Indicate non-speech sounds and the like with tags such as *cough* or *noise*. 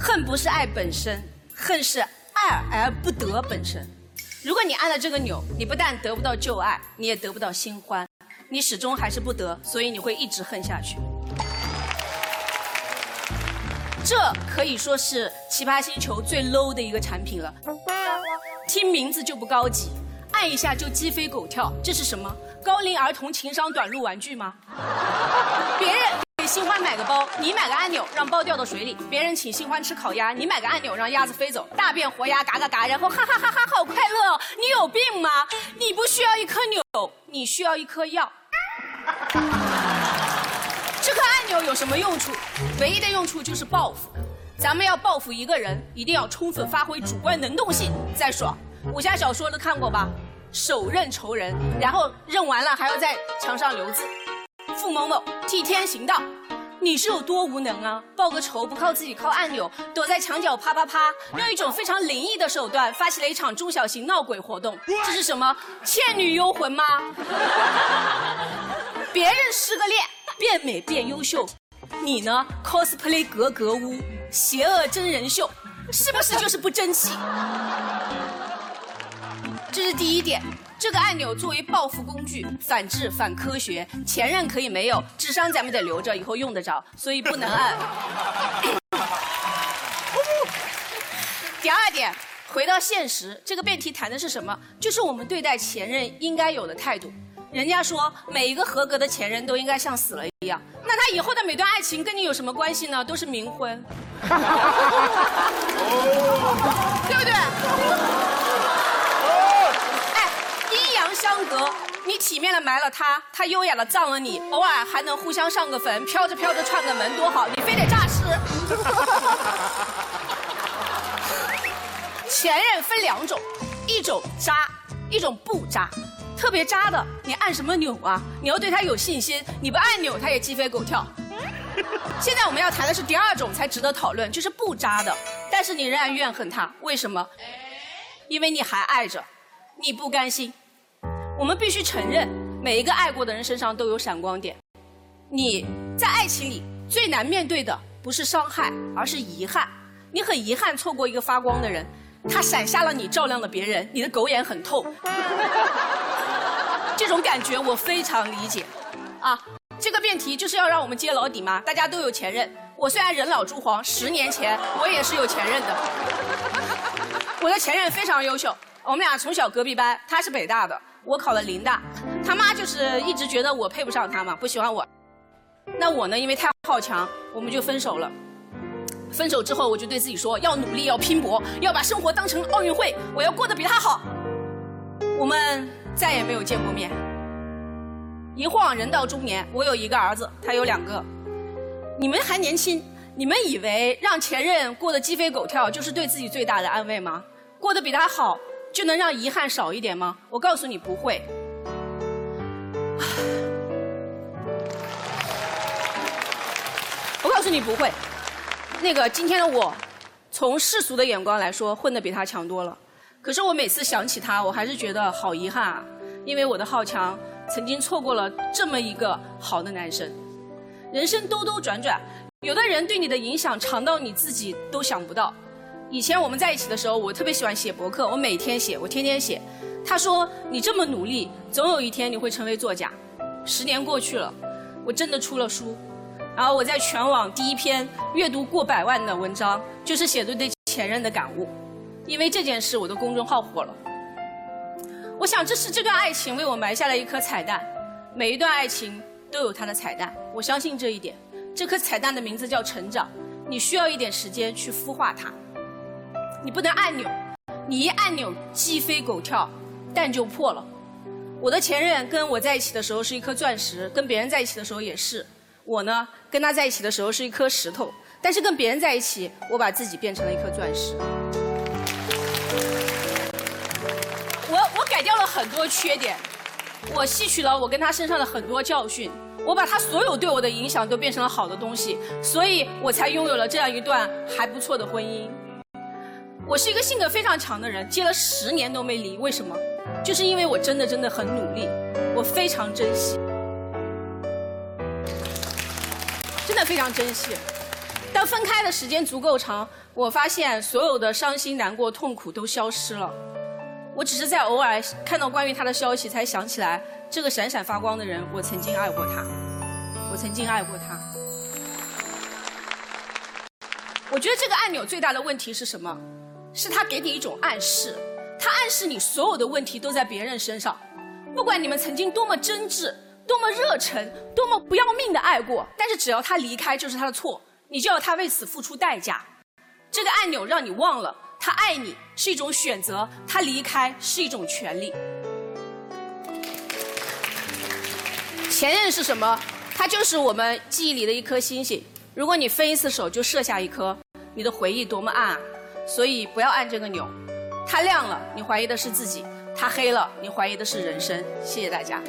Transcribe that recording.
恨不是爱本身，恨是爱而不得本身。如果你按了这个钮，你不但得不到旧爱，你也得不到新欢，你始终还是不得，所以你会一直恨下去。这可以说是奇葩星球最 low 的一个产品了，听名字就不高级，按一下就鸡飞狗跳，这是什么？高龄儿童情商短路玩具吗？别人新欢买个包，你买个按钮让包掉到水里；别人请新欢吃烤鸭，你买个按钮让鸭子飞走。大变活鸭，嘎嘎嘎，然后哈哈哈哈，好快乐哦！你有病吗？*laughs* 你不需要一颗钮，你需要一颗药。这颗按钮有什么用处？唯一的用处就是报复。咱们要报复一个人，一定要充分发挥主观能动性，再爽。武侠小说都看过吧？手刃仇人，然后刃完了还要在墙上留字。傅某某替天行道，你是有多无能啊？报个仇不靠自己，靠按钮，躲在墙角啪啪啪，用一种非常灵异的手段发起了一场中小型闹鬼活动。这是什么？倩女幽魂吗？*laughs* 别人失个恋。变美变优秀，你呢？cosplay 格格巫，邪恶真人秀，是不是就是不争气？这是第一点。这个按钮作为报复工具，反智反科学。前任可以没有，智商咱们得留着，以后用得着，所以不能按。*laughs* 第二点，回到现实，这个辩题谈的是什么？就是我们对待前任应该有的态度。人家说每一个合格的前任都应该像死了一样，那他以后的每段爱情跟你有什么关系呢？都是冥婚，*laughs* *laughs* 对不对？相隔，你体面的埋了他，他优雅的葬了你，偶尔还能互相上个坟，飘着飘着串个门，多好！你非得诈尸。前任分两种，一种渣，一种不渣。特别渣的，你按什么钮啊？你要对他有信心，你不按钮他也鸡飞狗跳。现在我们要谈的是第二种才值得讨论，就是不渣的，但是你仍然怨恨他，为什么？因为你还爱着，你不甘心。我们必须承认，每一个爱过的人身上都有闪光点。你在爱情里最难面对的不是伤害，而是遗憾。你很遗憾错过一个发光的人，他闪瞎了你，照亮了别人，你的狗眼很透。*laughs* 这种感觉我非常理解，啊，这个辩题就是要让我们揭老底嘛。大家都有前任，我虽然人老珠黄，十年前我也是有前任的。*laughs* 我的前任非常优秀，我们俩从小隔壁班，他是北大的，我考了林大，他妈就是一直觉得我配不上他嘛，不喜欢我。那我呢，因为太好强，我们就分手了。分手之后，我就对自己说，要努力，要拼搏，要把生活当成奥运会，我要过得比他好。我们。再也没有见过面。一晃人到中年，我有一个儿子，他有两个。你们还年轻，你们以为让前任过得鸡飞狗跳就是对自己最大的安慰吗？过得比他好就能让遗憾少一点吗？我告诉你不会。*sighs* 我告诉你不会。那个今天的我，从世俗的眼光来说，混得比他强多了。可是我每次想起他，我还是觉得好遗憾啊，因为我的好强曾经错过了这么一个好的男生。人生兜兜转转，有的人对你的影响长到你自己都想不到。以前我们在一起的时候，我特别喜欢写博客，我每天写，我天天写。他说你这么努力，总有一天你会成为作家。十年过去了，我真的出了书，然后我在全网第一篇阅读过百万的文章，就是写的对前任的感悟。因为这件事，我的公众号火了。我想，这是这段爱情为我埋下了一颗彩蛋。每一段爱情都有它的彩蛋，我相信这一点。这颗彩蛋的名字叫成长，你需要一点时间去孵化它。你不能按钮，你一按钮鸡飞狗跳，蛋就破了。我的前任跟我在一起的时候是一颗钻石，跟别人在一起的时候也是。我呢，跟他在一起的时候是一颗石头，但是跟别人在一起，我把自己变成了一颗钻石。我我改掉了很多缺点，我吸取了我跟他身上的很多教训，我把他所有对我的影响都变成了好的东西，所以我才拥有了这样一段还不错的婚姻。我是一个性格非常强的人，结了十年都没离，为什么？就是因为我真的真的很努力，我非常珍惜，真的非常珍惜。当分开的时间足够长，我发现所有的伤心、难过、痛苦都消失了。我只是在偶尔看到关于他的消息，才想起来这个闪闪发光的人，我曾经爱过他，我曾经爱过他。我觉得这个按钮最大的问题是什么？是他给你一种暗示，他暗示你所有的问题都在别人身上。不管你们曾经多么真挚、多么热忱、多么不要命的爱过，但是只要他离开就是他的错，你就要他为此付出代价。这个按钮让你忘了。他爱你是一种选择，他离开是一种权利。前任是什么？它就是我们记忆里的一颗星星。如果你分一次手就射下一颗，你的回忆多么暗啊！所以不要按这个钮。它亮了，你怀疑的是自己；它黑了，你怀疑的是人生。谢谢大家。